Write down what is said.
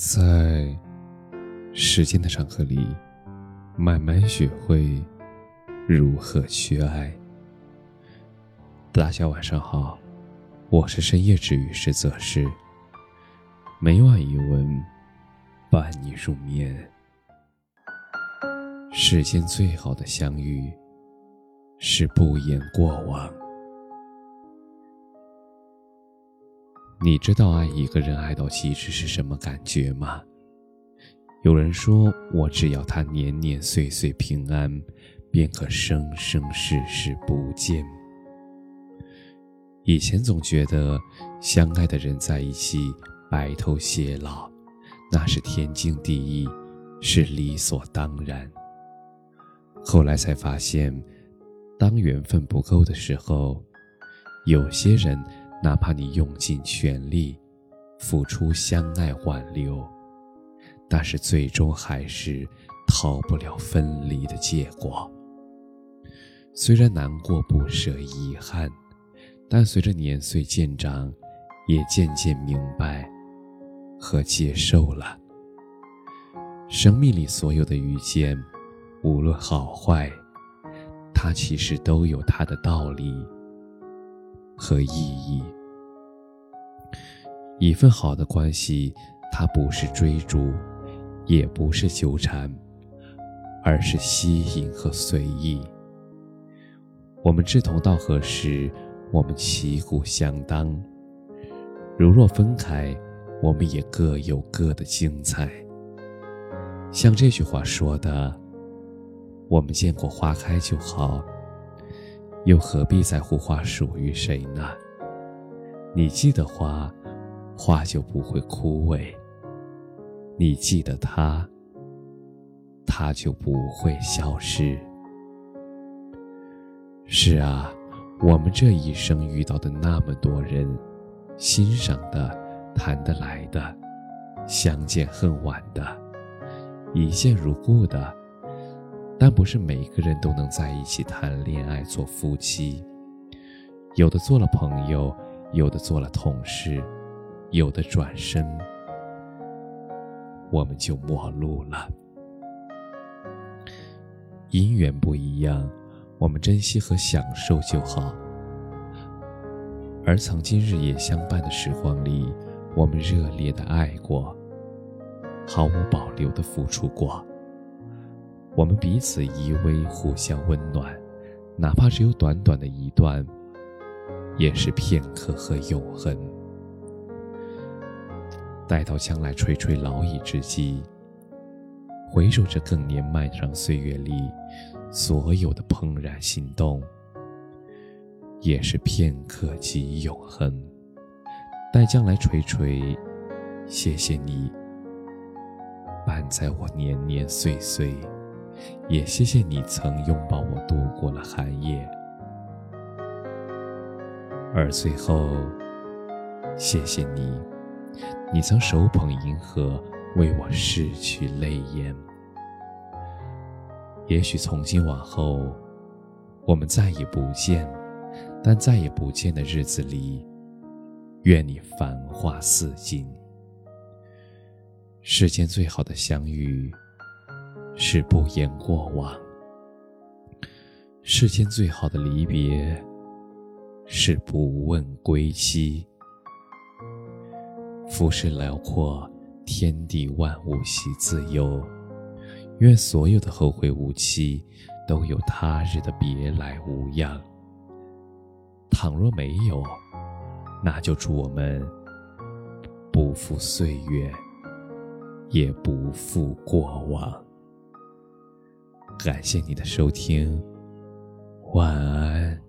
在时间的长河里，慢慢学会如何去爱。大家晚上好，我是深夜治愈师泽师。每晚一文伴你入眠。世间最好的相遇，是不言过往。你知道爱一个人爱到极致是什么感觉吗？有人说，我只要他年年岁岁平安，便可生生世世不见。以前总觉得相爱的人在一起白头偕老，那是天经地义，是理所当然。后来才发现，当缘分不够的时候，有些人。哪怕你用尽全力，付出相爱挽留，但是最终还是逃不了分离的结果。虽然难过、不舍、遗憾，但随着年岁渐长，也渐渐明白和接受了。生命里所有的遇见，无论好坏，它其实都有它的道理。和意义。一份好的关系，它不是追逐，也不是纠缠，而是吸引和随意。我们志同道合时，我们旗鼓相当；如若分开，我们也各有各的精彩。像这句话说的：“我们见过花开就好。”又何必在乎花属于谁呢？你记得花，花就不会枯萎；你记得他，他就不会消失。是啊，我们这一生遇到的那么多人，欣赏的、谈得来的、相见恨晚的、一见如故的。但不是每个人都能在一起谈恋爱、做夫妻，有的做了朋友，有的做了同事，有的转身，我们就陌路了。姻缘不一样，我们珍惜和享受就好。而曾经日夜相伴的时光里，我们热烈的爱过，毫无保留的付出过。我们彼此依偎，互相温暖，哪怕只有短短的一段，也是片刻和永恒。待到将来垂垂老矣之际，回首这更年漫长岁月里，所有的怦然心动，也是片刻即永恒。待将来垂垂，谢谢你，伴在我年年岁岁。也谢谢你曾拥抱我度过了寒夜，而最后，谢谢你，你曾手捧银河为我拭去泪眼。也许从今往后，我们再也不见，但再也不见的日子里，愿你繁花似锦。世间最好的相遇。是不言过往，世间最好的离别，是不问归期。浮世辽阔，天地万物喜自由。愿所有的后会无期，都有他日的别来无恙。倘若没有，那就祝我们不负岁月，也不负过往。感谢你的收听，晚安。